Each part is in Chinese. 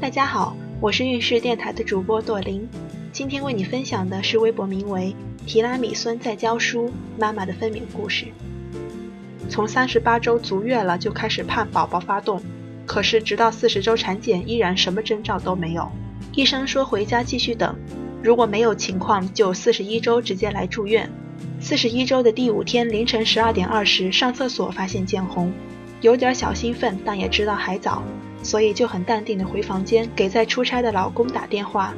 大家好，我是运势电台的主播朵琳，今天为你分享的是微博名为“提拉米孙在教书妈妈的分娩故事”。从三十八周足月了就开始盼宝宝发动，可是直到四十周产检依然什么征兆都没有。医生说回家继续等，如果没有情况就四十一周直接来住院。四十一周的第五天凌晨十二点二十上厕所发现见红，有点小兴奋，但也知道还早，所以就很淡定的回房间给在出差的老公打电话，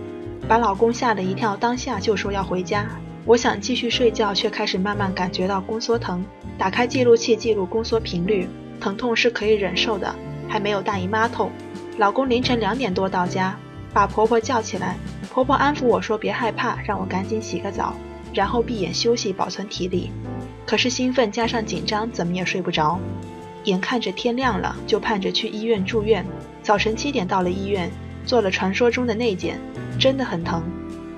把老公吓了一跳，当下就说要回家。我想继续睡觉，却开始慢慢感觉到宫缩疼。打开记录器记录宫缩频率，疼痛是可以忍受的，还没有大姨妈痛。老公凌晨两点多到家，把婆婆叫起来，婆婆安抚我说别害怕，让我赶紧洗个澡，然后闭眼休息保存体力。可是兴奋加上紧张，怎么也睡不着。眼看着天亮了，就盼着去医院住院。早晨七点到了医院，做了传说中的内检，真的很疼。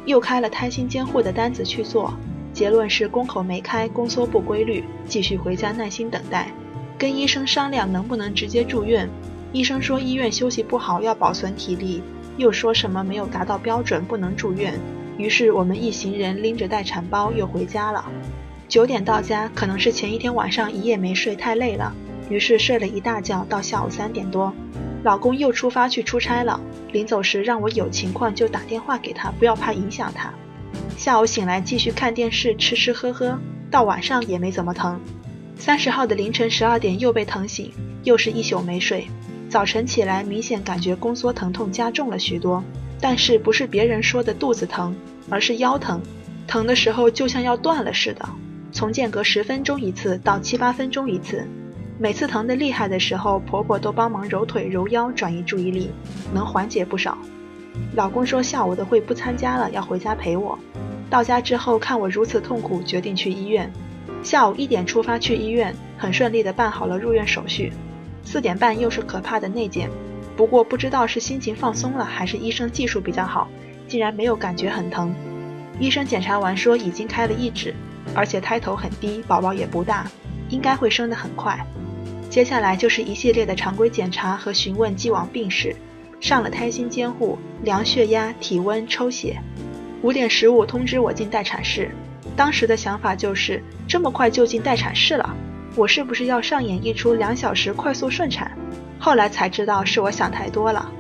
又开了胎心监护的单子去做，结论是宫口没开，宫缩不规律，继续回家耐心等待。跟医生商量能不能直接住院，医生说医院休息不好要保存体力，又说什么没有达到标准不能住院。于是我们一行人拎着待产包又回家了。九点到家，可能是前一天晚上一夜没睡太累了，于是睡了一大觉到下午三点多。老公又出发去出差了，临走时让我有情况就打电话给他，不要怕影响他。下午醒来继续看电视，吃吃喝喝，到晚上也没怎么疼。三十号的凌晨十二点又被疼醒，又是一宿没睡。早晨起来明显感觉宫缩疼痛加重了许多，但是不是别人说的肚子疼，而是腰疼，疼的时候就像要断了似的，从间隔十分钟一次到七八分钟一次。每次疼得厉害的时候，婆婆都帮忙揉腿揉腰，转移注意力，能缓解不少。老公说下午的会不参加了，要回家陪我。到家之后看我如此痛苦，决定去医院。下午一点出发去医院，很顺利的办好了入院手续。四点半又是可怕的内检，不过不知道是心情放松了，还是医生技术比较好，竟然没有感觉很疼。医生检查完说已经开了一指，而且胎头很低，宝宝也不大，应该会生得很快。接下来就是一系列的常规检查和询问既往病史，上了胎心监护，量血压、体温、抽血。五点十五通知我进待产室，当时的想法就是这么快就进待产室了，我是不是要上演一出两小时快速顺产？后来才知道是我想太多了，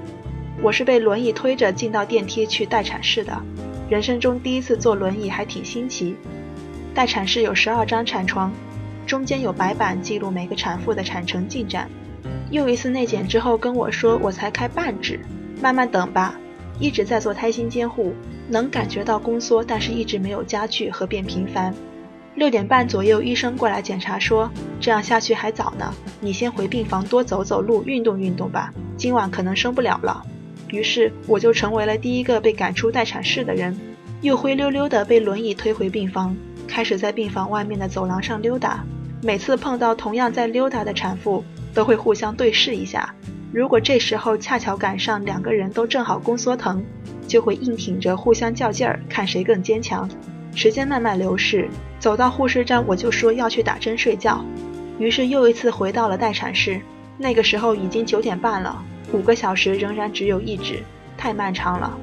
我是被轮椅推着进到电梯去待产室的，人生中第一次坐轮椅还挺新奇。待产室有十二张产床。中间有白板记录每个产妇的产程进展。又一次内检之后跟我说，我才开半指，慢慢等吧。一直在做胎心监护，能感觉到宫缩，但是一直没有加剧和变频繁。六点半左右，医生过来检查说，这样下去还早呢，你先回病房多走走路，运动运动吧，今晚可能生不了了。于是我就成为了第一个被赶出待产室的人，又灰溜溜的被轮椅推回病房。开始在病房外面的走廊上溜达，每次碰到同样在溜达的产妇，都会互相对视一下。如果这时候恰巧赶上两个人都正好宫缩疼，就会硬挺着互相较劲儿，看谁更坚强。时间慢慢流逝，走到护士站，我就说要去打针睡觉。于是又一次回到了待产室，那个时候已经九点半了，五个小时仍然只有一指，太漫长了。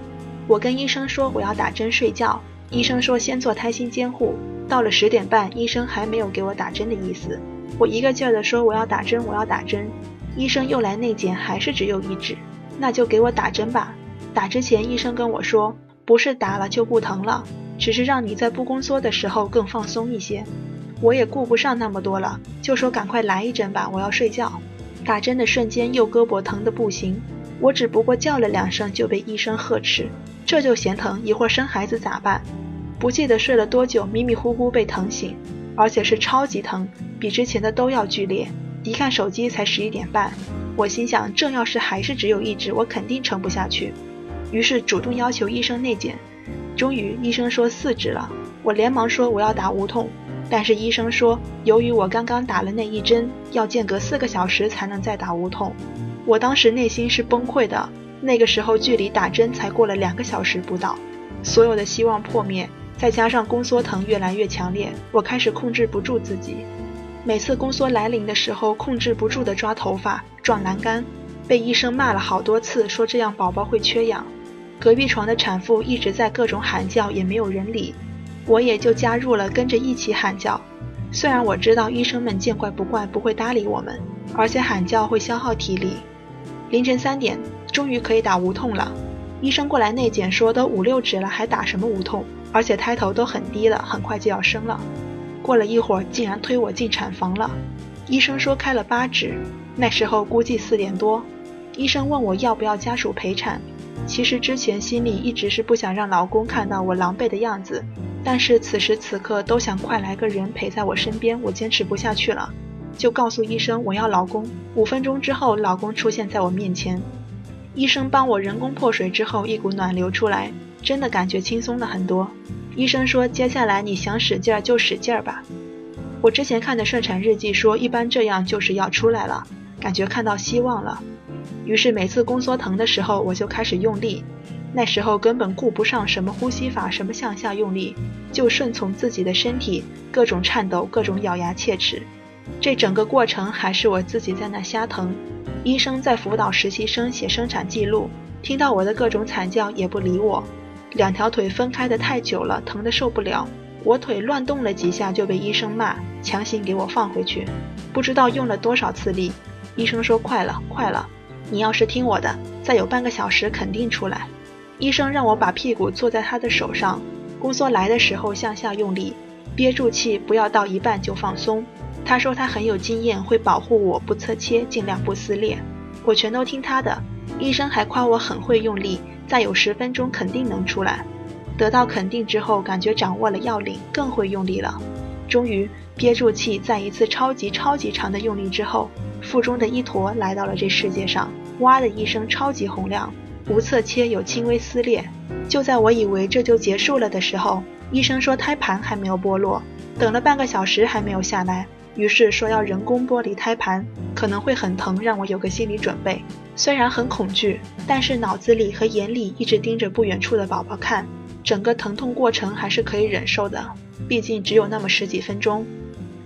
我跟医生说我要打针睡觉，医生说先做胎心监护。到了十点半，医生还没有给我打针的意思。我一个劲儿地说我要打针，我要打针。医生又来内检，还是只有一指，那就给我打针吧。打之前，医生跟我说，不是打了就不疼了，只是让你在不宫缩的时候更放松一些。我也顾不上那么多了，就说赶快来一针吧，我要睡觉。打针的瞬间，右胳膊疼得不行，我只不过叫了两声就被医生呵斥，这就嫌疼，一会儿生孩子咋办？不记得睡了多久，迷迷糊糊被疼醒，而且是超级疼，比之前的都要剧烈。一看手机才十一点半，我心想，这要是还是只有一指，我肯定撑不下去。于是主动要求医生内检，终于医生说四指了，我连忙说我要打无痛，但是医生说由于我刚刚打了那一针，要间隔四个小时才能再打无痛。我当时内心是崩溃的，那个时候距离打针才过了两个小时不到，所有的希望破灭。再加上宫缩疼越来越强烈，我开始控制不住自己。每次宫缩来临的时候，控制不住的抓头发、撞栏杆，被医生骂了好多次，说这样宝宝会缺氧。隔壁床的产妇一直在各种喊叫，也没有人理，我也就加入了，跟着一起喊叫。虽然我知道医生们见怪不怪，不会搭理我们，而且喊叫会消耗体力。凌晨三点，终于可以打无痛了。医生过来内检说都五六指了，还打什么无痛？而且胎头都很低了，很快就要生了。过了一会儿，竟然推我进产房了。医生说开了八指，那时候估计四点多。医生问我要不要家属陪产。其实之前心里一直是不想让老公看到我狼狈的样子，但是此时此刻都想快来个人陪在我身边，我坚持不下去了，就告诉医生我要老公。五分钟之后，老公出现在我面前。医生帮我人工破水之后，一股暖流出来，真的感觉轻松了很多。医生说接下来你想使劲儿就使劲儿吧。我之前看的顺产日记说，一般这样就是要出来了，感觉看到希望了。于是每次宫缩疼的时候，我就开始用力。那时候根本顾不上什么呼吸法，什么向下用力，就顺从自己的身体，各种颤抖，各种咬牙切齿。这整个过程还是我自己在那瞎疼。医生在辅导实习生写生产记录，听到我的各种惨叫也不理我。两条腿分开的太久了，疼得受不了。我腿乱动了几下就被医生骂，强行给我放回去。不知道用了多少次力。医生说快了，快了。你要是听我的，再有半个小时肯定出来。医生让我把屁股坐在他的手上，宫缩来的时候向下用力，憋住气，不要到一半就放松。他说他很有经验，会保护我不侧切，尽量不撕裂。我全都听他的。医生还夸我很会用力，再有十分钟肯定能出来。得到肯定之后，感觉掌握了要领，更会用力了。终于憋住气，在一次超级超级长的用力之后，腹中的一坨来到了这世界上。哇的一声，超级洪亮，无侧切，有轻微撕裂。就在我以为这就结束了的时候，医生说胎盘还没有剥落，等了半个小时还没有下来，于是说要人工剥离胎盘，可能会很疼，让我有个心理准备。虽然很恐惧，但是脑子里和眼里一直盯着不远处的宝宝看，整个疼痛过程还是可以忍受的。毕竟只有那么十几分钟，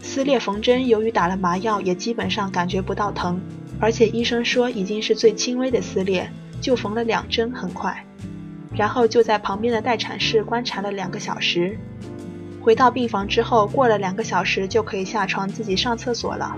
撕裂缝针，由于打了麻药，也基本上感觉不到疼，而且医生说已经是最轻微的撕裂，就缝了两针，很快。然后就在旁边的待产室观察了两个小时。回到病房之后，过了两个小时就可以下床自己上厕所了。